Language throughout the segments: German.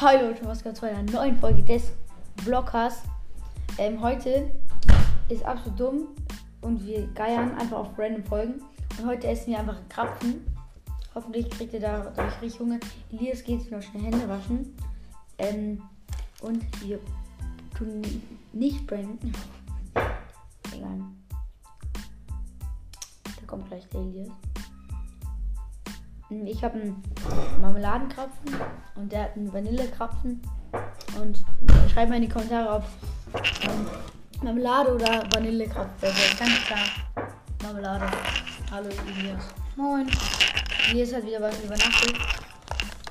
Hi Leute, was geht zu einer neuen Folge des Vloggers. Ähm, heute ist absolut dumm und wir geiern einfach auf random Folgen. Und heute essen wir einfach Krapfen. Hoffentlich kriegt ihr da dadurch richtig Hunger. Elias geht sich noch schnell Hände waschen. Ähm, und wir tun nicht brennen. Egal. Da kommt gleich der Elias. Ich habe einen Marmeladenkrapfen und der hat einen Vanillekrapfen. Und schreibt mal in die Kommentare, ob ähm, Marmelade oder Vanillekrapfen. Also ganz klar Marmelade. Hallo Elias. Moin. Elias hat wieder was übernachtet.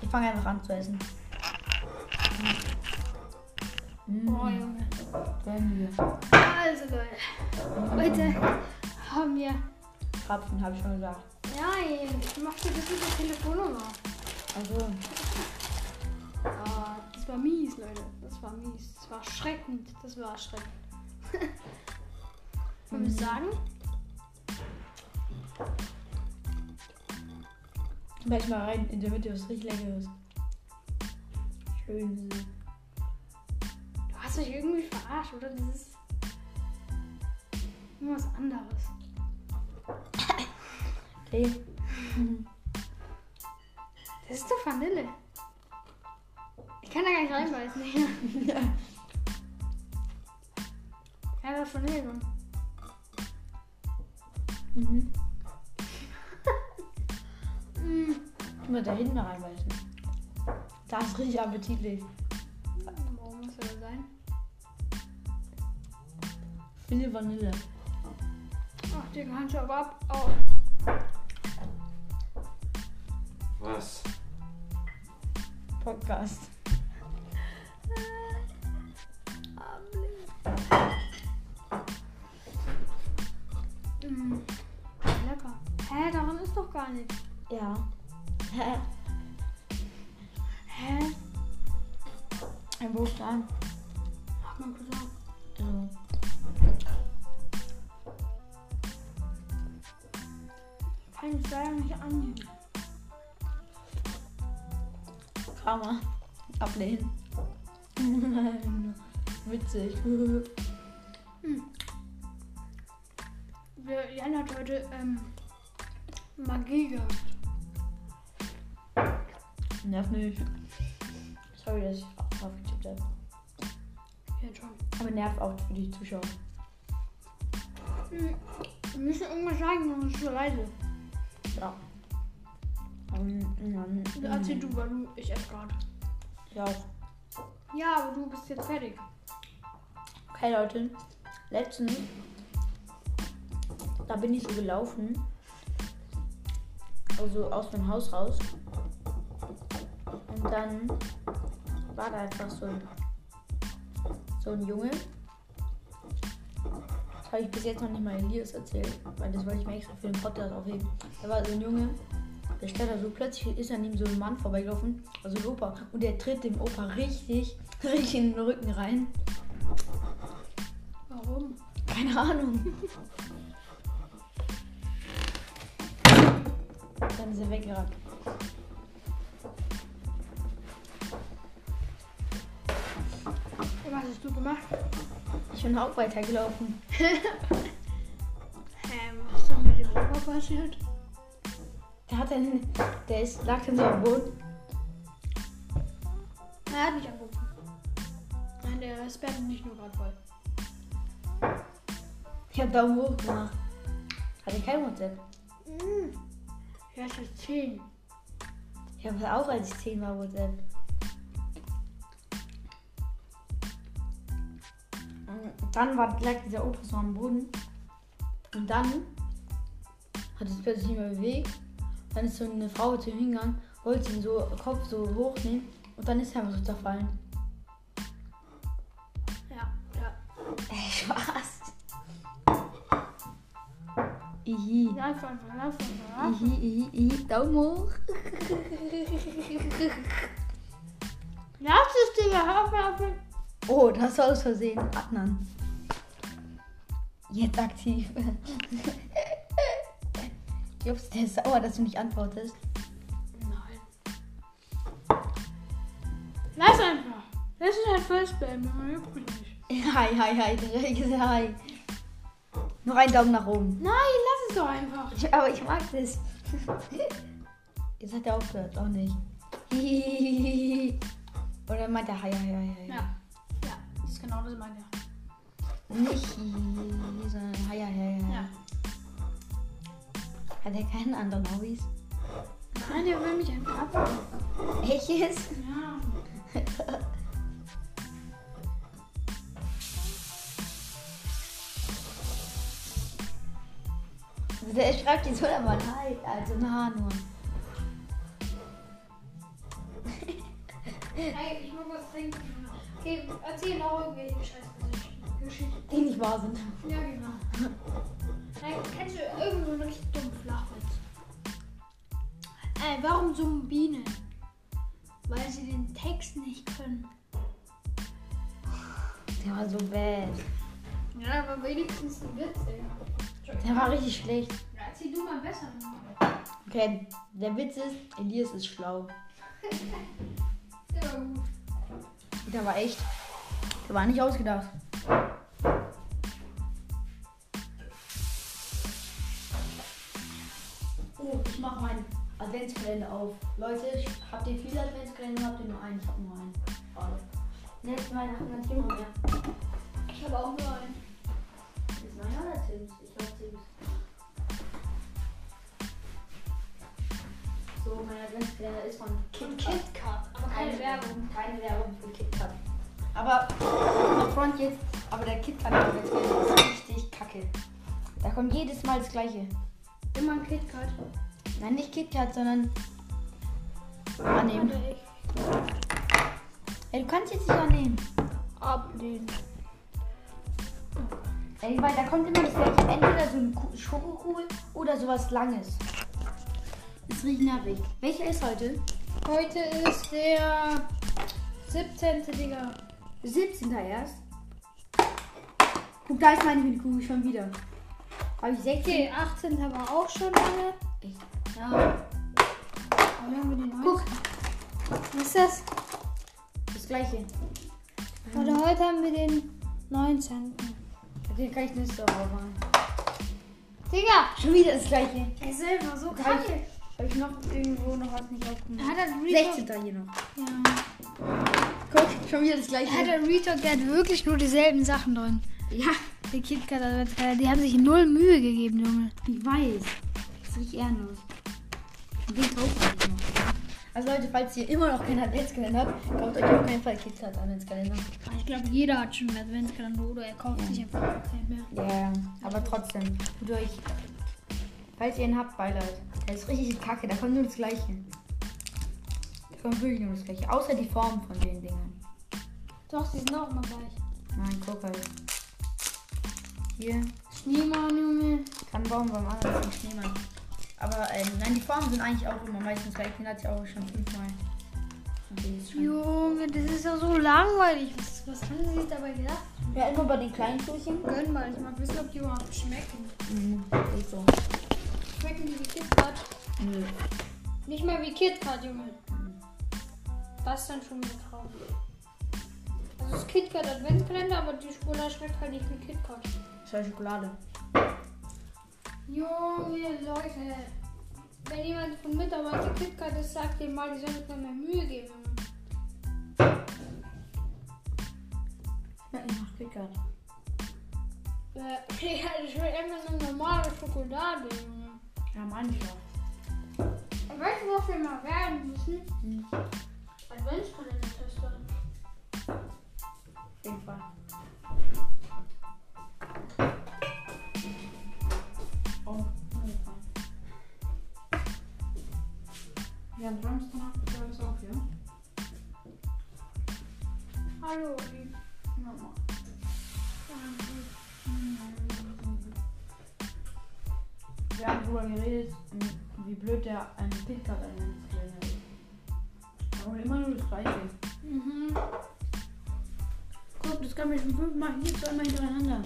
Ich fange einfach an zu essen. Mm. Oh Junge. Gönnen wir. Also Leute, heute haben wir. Krapfen, habe ich schon gesagt. Nein, ich mach dir das mit der Telefonnummer. Also, Ah, das war mies, Leute. Das war mies. Das war erschreckend. Das war erschreckend. Wollen wir sagen? gleich mal rein in der Mitte was richtig Leckeres. Schön. Du hast mich irgendwie verarscht, oder? Das ist. Irgendwas anderes. Okay. Das ist doch Vanille. Ich kann da gar nicht reinbeißen. Ja, ja das ist Vanille drin. Mhm. Mm. Nur da hinten reinbeißen. Das ist richtig appetitlich. Warum muss das sein? Viele Vanille. Ach, den du aber ab. Oh. Was? Podcast. Mm. Lecker. Hä, daran ist doch gar nichts. Ja. Hä? Ein Buchstaben. Mach mal kurz auf. Also, Kann ich leider nicht annehmen. Karma. Ablehnen. Witzig. Wir, Jan hat heute ähm, Magie gehabt. Nerv nicht. Sorry, dass ich aufgetippt habe. Ja, schon. Aber nervt auch für die Zuschauer. Hm. Wir müssen irgendwas sagen, sonst ist so leise. Ja. Um, um, Erzähl du, weil du, ich esse gerade. Ja. Ja, aber du bist jetzt fertig. Okay, Leute. Letztens, da bin ich so gelaufen. Also aus dem Haus raus. Und dann war da einfach so ein, so ein Junge. Das habe ich bis jetzt noch nicht mal Elias erzählt, weil das wollte ich mir extra für den Podcast aufheben. Da war so ein Junge, der stand da so plötzlich, ist an ihm so ein Mann vorbeigelaufen, also ein Opa, und der tritt dem Opa richtig, richtig in den Rücken rein. Warum? Keine Ahnung. Dann ist er weggerannt. Was hast du gemacht? Ich bin auch weitergelaufen. Ähm, was ist denn mit dem Opa passiert? Der hat dann, der ist, lag dann so am Boden. Er hat nicht angerufen. Nein, der spammt nicht nur gerade voll. Ich hab Daumen hoch gemacht. Hatte kein WhatsApp. Mhm. Ja, ist jetzt 10. Ich habe auch als ich 10 war WhatsApp. Und dann war, lag dieser Opa so am Boden. Und dann hat es plötzlich nicht mehr bewegt. Dann ist so eine Frau zu ihm hingegangen, wollte ihn so Kopf so hochnehmen und dann ist er einfach so zerfallen. Ja, ja. Ey, Spaß. Ihi. Lauf einfach, lauf einfach. Ihi, ihi, ihi. Daumen hoch. Lass es, auf, hör auf. Oh, das war aus Versehen. Adnan. Jetzt aktiv. Du, der ist sauer, dass du nicht antwortest? Nein. Lass halt first bleiben, Junge. Juckt mich nicht. Hi, hi, hi. Ist hi. Noch einen Daumen nach oben. Nein, lass es doch einfach. Ich, aber ich mag das. Jetzt hat er aufgehört, auch nicht. Oder meint er hi, hi, hi, hi. Ja. Ja, das ist genau das meint er. Nicht hi, sondern hi, hi, hi, hi. Ja. Hat er keinen anderen Hobbys? Nein, der will mich einfach abholen. Echtes? Ja. Der schreibt jetzt oder mal hi, also na nur. Hey, ich muss was trinken. Okay, erzähl noch irgendwelche Scheißgeschichten. Die nicht wahr sind. Ja, genau. Kennst du irgendwo einen richtig dummen Flachwitz? Ey, warum summen Bienen? Weil sie den Text nicht können. Der war so bad. Ja, aber wenigstens ein Witz, ey. Der war richtig schlecht. Ja, erzähl du mal besser. Okay, der Witz ist, Elias ist schlau. Ja, gut. Der war echt. Der war nicht ausgedacht. Ich mach meinen Adventskalender auf. Leute, habt ihr viele Adventskalender? Habt ihr nur einen? Ich hab nur einen. Schade. Nächstes Weihnachten ganz immer mehr. Ich habe auch nur einen. Ist meiner oder Tims? Ich glaube Tims. So, mein Adventskalender ist von KitKat. KitKat, aber keine Werbung. Keine Werbung für KitKat. Aber auf Front jetzt, aber der KitKat Adventskalender ist richtig kacke. Da kommt jedes Mal das gleiche. Immer ein KitKat. Nein, nicht KitKat, sondern annehmen. Ey, du kannst jetzt nicht annehmen. ablehnen. Ey, weil da kommt immer das gleiche. Entweder so eine Ku- Schokokugel oder sowas Langes. Ist richtig nervig. Welcher ist heute? Heute ist der 17. Digga. 17. erst. Guck, da ist meine Kugel schon wieder. Habe ich 16? Okay, 18. war auch schon lange. Echt? Ja. Guck, Was ist das? das gleiche. Warte, heute haben wir den 19. Den kann ich nicht so aufmachen. Digga! Schon wieder das gleiche. Ey, selber so kacke. ich, hab ich noch irgendwo noch was nicht aufgemacht? Hat er Retalk? 16. hier noch. Ja. Guck, schon wieder das gleiche. Hat der Retalk, der hat wirklich nur dieselben Sachen drin. Ja, Der KitKat, die haben sich null Mühe gegeben, Junge. ich weiß. Das ist richtig ehrenlos. Nicht noch. Also Leute, falls ihr immer noch keinen Adventskalender habt, kauft euch auf keinen Fall KitKat Adventskalender. Ich glaube, jeder hat schon einen Adventskalender oder er kauft sich einfach keinen mehr. Ja, ja, aber trotzdem. Tut euch. Falls ihr ihn habt, Beileid. Der ist richtig kacke, da kommt nur das Gleiche. Da kommt wirklich nur das Gleiche. Außer die Form von den Dingen. Doch, die sind auch immer gleich. Nein, guck halt. Hier, Schneemann, Junge. Tannenbaum beim anderen Schneemann. Aber ähm, nein, die Formen sind eigentlich auch immer meistens gleich. Den hat sie auch schon fünfmal. Ist Junge, das ist doch so langweilig. Was, was haben sie sich dabei gedacht? Ja, immer bei den kleinen Türchen. Gönn mal, ich mag wissen, ob die überhaupt schmecken. Mhm, ist so. Schmecken die wie KitKat? Nö. Nicht mal wie KitKat, Junge. Das ist dann schon wieder traurig. Also das KitKat Adventskalender, aber die Schokolade schmeckt halt nicht wie KitKat. Das war Schokolade. Junge, Leute. Wenn jemand von Mitarbeiter KitKat ist, sagt dem mal, die sollen sich mal mehr Mühe geben. Schmeckt nicht nach KitKat. Äh, ja, das schmeckt einfach nur normale Schokolade, Junge. Ja, manchmal. Weißt du, was wir mal werden müssen? Mhm. Adventskalender-Tester. Hallo, Mama. Wir haben darüber geredet, wie blöd der ein KitKat Adventskalender ist. Aber immer nur das gleiche. Mhm. Guck, das kann man schon fünfmal hier zweimal hintereinander.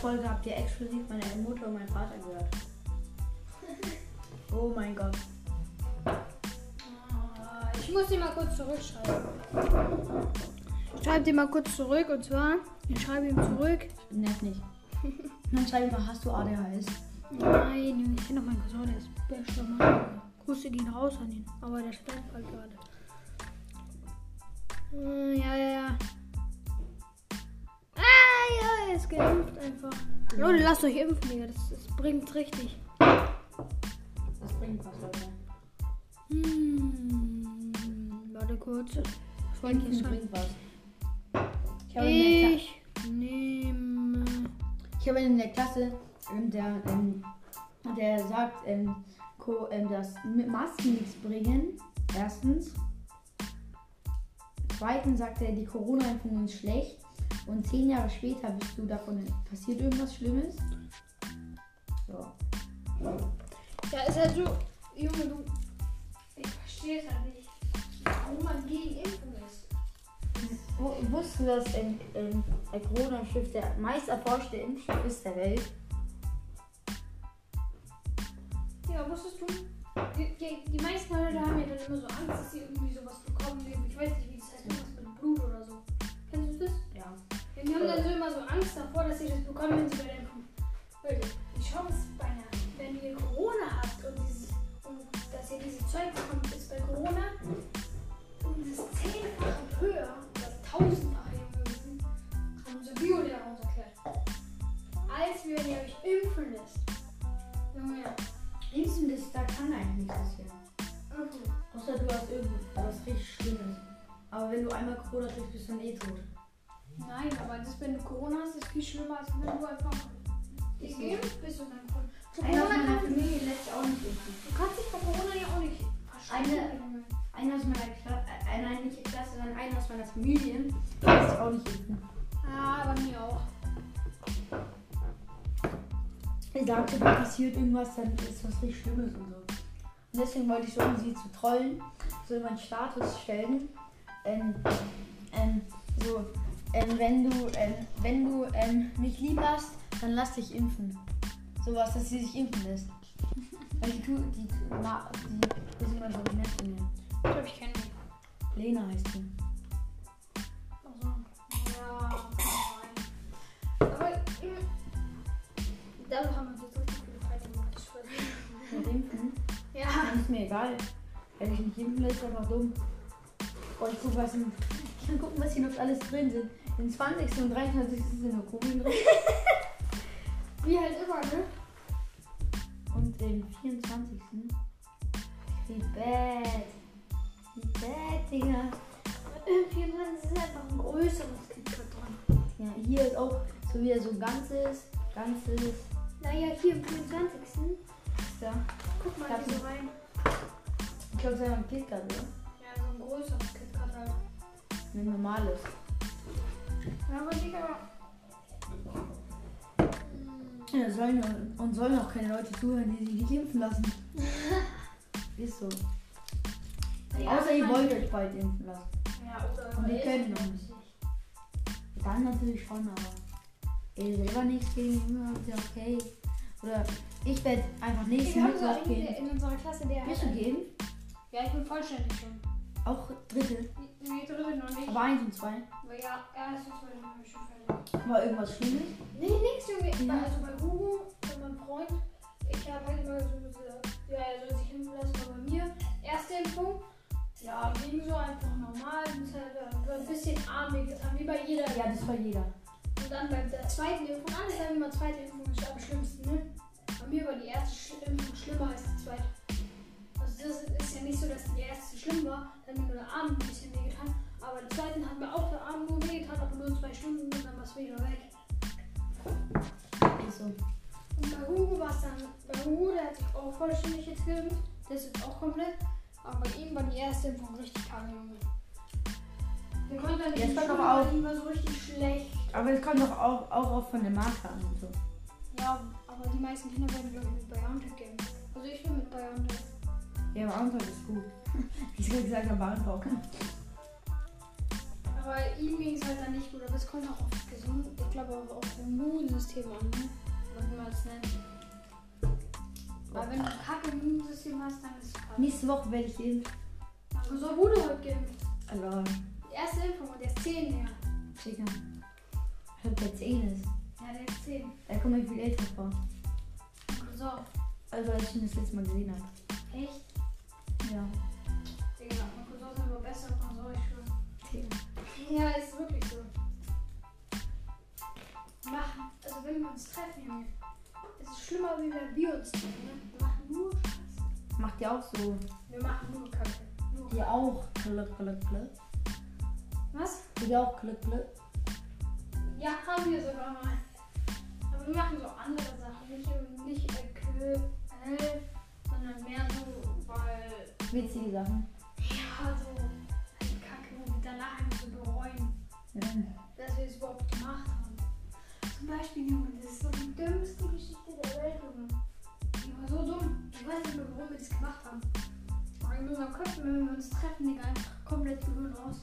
Folge habt ihr exklusiv meine Mutter und meinen Vater gehört. Oh mein Gott. Ah, Ich muss dir mal kurz zurückschreiben. Ich schreibe dir mal kurz zurück und zwar, ich schreibe ihm zurück. Nerv nicht. Dann schreib ich mal, hast du ADHS? Nein, ich kenne noch meinen Cousin, der ist bester Mann. Grüße gehen raus an ihn, aber der spammt halt gerade. Hm, Ja, ja, ja. Ja, er ist geimpft einfach. Leute, lasst euch impfen, Digga, das, das bringt richtig. Das bringt was, Leute. Hm, warte kurz. Impfen bringt was. Ich habe in der, Kla Ich nehme. ich habe in der Klasse, ähm, der, ähm, der sagt, ähm, Co, ähm, dass Masken nichts bringen. Erstens. Zweitens sagt er, die Corona-Impfung ist schlecht. Und zehn Jahre später bist du davon passiert irgendwas Schlimmes. So. Ja, ist halt so. Junge, du. Ich verstehe es halt nicht. Warum man gegen Impfung ist. Wo- Wusstest du, dass ähm, ähm, der Corona-Impfstoff der meist erforschte Impfstoff ist der Welt? Ja, wusstest du? Die, die, die meisten Leute haben ja dann immer so Angst, dass sie irgendwie sowas bekommen. Ich weiß nicht, die haben dann so immer so Angst davor, dass sie das bekommen, wenn sie bei der Impfung. Leute, die Chance bei einer, wenn ihr Corona habt und, dieses, und dass ihr diese Zeug bekommt, ist bei Corona um das zehnfache höher, oder tausendfache Junge, haben unser Biolehrer uns erklärt. Als wenn ihr euch impfen lässt. Junge, ja. Impfen, das, da kann eigentlich nichts passieren. Mhm. Außer du hast irgendwas richtig Schlimmes. Aber wenn du einmal Corona kriegst, bist du dann eh tot. Ist viel schlimmer, als wenn du einfach Ist so. geimpft bist und dann Corona. Für Einer aus Corona meiner kann, Familie lässt sich auch nicht impfen. du kannst dich bei Corona ja auch nicht verschreiben. Junge. Einer aus meiner Klasse, äh, nein, nicht Klasse, sondern einer aus meiner Familie lässt sich auch nicht impfen. Ja, bei mir auch. Er sagte, da passiert irgendwas, dann ist was richtig Schlimmes und so. Und deswegen wollte ich so, um sie zu trollen, so in meinen Status stellen. Ähm, ähm, so, ähm, wenn du, ähm, wenn du ähm, mich lieb hast, dann lass dich impfen. Sowas, dass sie sich impfen lässt. Weil die, tu- die, ma- die ist immer so nett zu mir. Ich glaube, ich kenne ihn. Lena heißt sie. Also, ja, nein. Aber ähm, dadurch haben wir so richtig viele Feinde gemacht. ich schwöre. Mit Impfen. Ja. Dann ist mir egal. Wenn ich nicht impfen lässt, einfach dumm. Oh, ich guck, was ich kann gucken, was hier noch alles drin sind. In 20. und 23. sind nur Kugeln drin. Wie halt immer, ne? Und im 24. Wie bad. Wie bad, Digga. Im 24 ist einfach ein größeres KitKat dran. Ja, hier ist auch so wieder so ein ganzes, ganzes. Naja, hier im 24. Ist da. Guck mal hier so rein. Ich glaube, es ist einfach ein KitKat, oder? Ja, so ein größeres KitKat halt. Ein normales. Ja, aber Digga. Ja, sollen, und sollen auch keine Leute zuhören, die sich nicht impfen lassen. ist so. Außer ihr wollt euch bald impfen lassen. Ja, oder Und können Eltern noch nicht. Dann natürlich schon, aber ihr selber nichts gegen immer ist ja okay. Oder ich werde einfach nächsten Wir haben so Mittwoch gehen. in unserer Klasse, der Bist du hat- gehen? Ja, ich bin vollständig schon. Auch dritte, Nee, dritte noch nicht. aber eins und zwei. Aber ja, erste, zweite habe ich schon fertig. War irgendwas Schlimmes? Nee, nix, Junge. Ja. Also bei Hugo, bei meinem Freund, ich habe halt immer so gesagt, ja, er soll sich impfen lassen, aber bei mir, erste Impfung, ja, ging so einfach normal, ist halt äh, ein bisschen arm wehgetan, wie bei jeder. Ja, das war jeder. Und dann bei der zweiten Impfung, alle sagen immer, zweite Impfung ist am schlimmsten, ne? Bei mir war die erste Impfung schlimmer als die zweite. Also das ist ja nicht so, dass die erste schlimm war, dann hat mir nur der Arm ein bisschen wehgetan. Aber die zweiten hat mir auch der Arm nur wehgetan, aber nur zwei Stunden und dann war es wieder weg. Ist so. Und bei Hugo war es dann, bei Hugo, der hat sich auch vollständig jetzt geimpft, der ist jetzt auch komplett. Aber bei ihm war die erste Impfung richtig kacke, Junge. Der konnte dann es kommt weil ihm war so richtig schlecht. Aber es kommt doch auch, auch auf von der Marke an und so. Ja, aber die meisten Kinder werden, glaube ich, mit BioNTech geimpft. Also ich bin mit BioNTech. Ja, aber Antrag ist gut. Ich habe gesagt, aber Antrag. Aber ihm ging es halt dann nicht gut, aber es kommt auch auf das das, ich glaube auch auf Immunsystem an, ne? Was man es nennt. Weil wenn du ein kacke Immunsystem hast, dann ist es kacke. Nächste Woche werde ich geimpft. Aber so wurde heute geimpft. Also, Die erste Impfung und der ist 10 her. Digga. Ich hab der 10 ist. Ja, der ist 10. Da kommt mir viel älter vor. So, Also, als ich ihn das letzte Mal gesehen habe. echt? Ja. Digga, ist aber besser von so, ich schwöre. Digga. Ja, ist wirklich so. Machen, also wenn wir uns treffen, Junge, es ist schlimmer, wie wenn wir uns treffen, ne? Wir machen nur Scheiße. Macht ihr auch so? Wir machen nur Kacke. Nur Ihr auch? Glück, Glück, Glück. Was? Ihr auch Glück, Glück. Ja, haben wir sogar mal. Aber wir machen so andere Sachen. Nicht, nicht äh, äh, sondern mehr so. Witzige Sachen. Ja, so. Halt Kacke, wo wir danach einfach so bereuen, Ja. dass wir es überhaupt gemacht haben. Zum Beispiel, Junge, das ist so die dümmste Geschichte der Welt, Junge. Die war so dumm. Ich weiß nicht mehr, warum wir das gemacht haben. Aber in unserem Kopf, wenn wir uns treffen, Digga, einfach komplett Gehirn aus.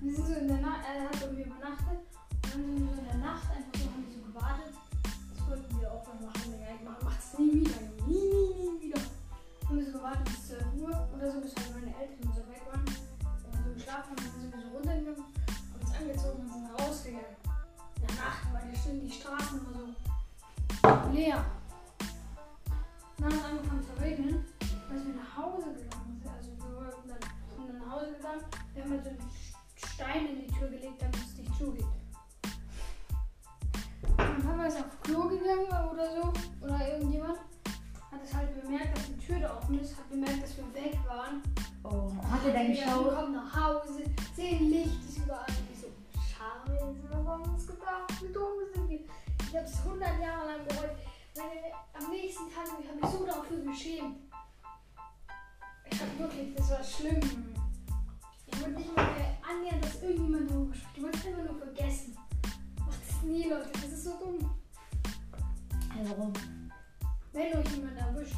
Wir sind so in der Nacht, er hat irgendwie übernachtet und dann sind wir so in der Nacht einfach so, dass die Tür da offen ist, hat bemerkt, dass wir weg waren. Oh, hat er dann Wir geschaut? kommen nach Hause, sehen Licht, ist überall. Ich so, scheiße, was haben wir uns gedacht? Wie dumm sind wir? Ich habe es 100 Jahre lang. Meine, am nächsten Tag habe ich mich so dafür geschämt. Ich hab wirklich, das war schlimm. Ich wollte nicht mal mehr annähern, dass irgendjemand darüber spricht. Ich wollte es einfach nur vergessen. Macht das nie, Leute. Das ist so dumm. Warum? Wenn euch jemand erwischt,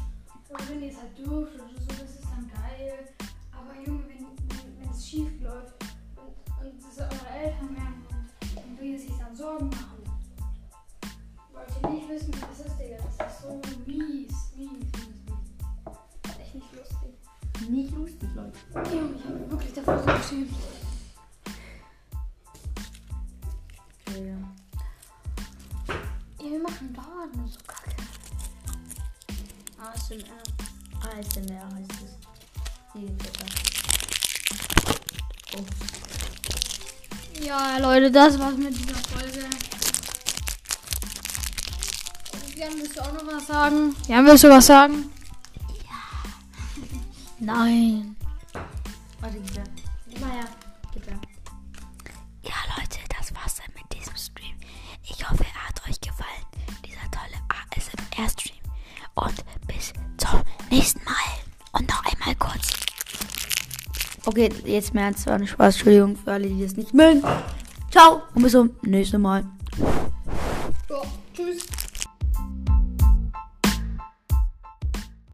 oder wenn ihr es halt dürft oder so, das ist dann geil. Aber Junge, wenn, es schief läuft und, und das eure Eltern merken und, und wir sich dann Sorgen machen, wollt ihr nicht wissen, wie das ist, Digga. Das ist so mies, mies, mies, mies. Echt nicht lustig. Nicht lustig, Leute. Junge, ich habe wirklich davor so geschämt. ASMR. ASMR heißt es. Die. Oh. Ja, Leute, das war's mit dieser Folge. Jan, willst du auch noch was sagen? Jan, willst du was sagen? Nein. Warte, gib her. Gib Okay, jetzt mehr ernst, war ein Spaß. Entschuldigung für alle, die das nicht mögen. Ciao und bis zum nächsten Mal.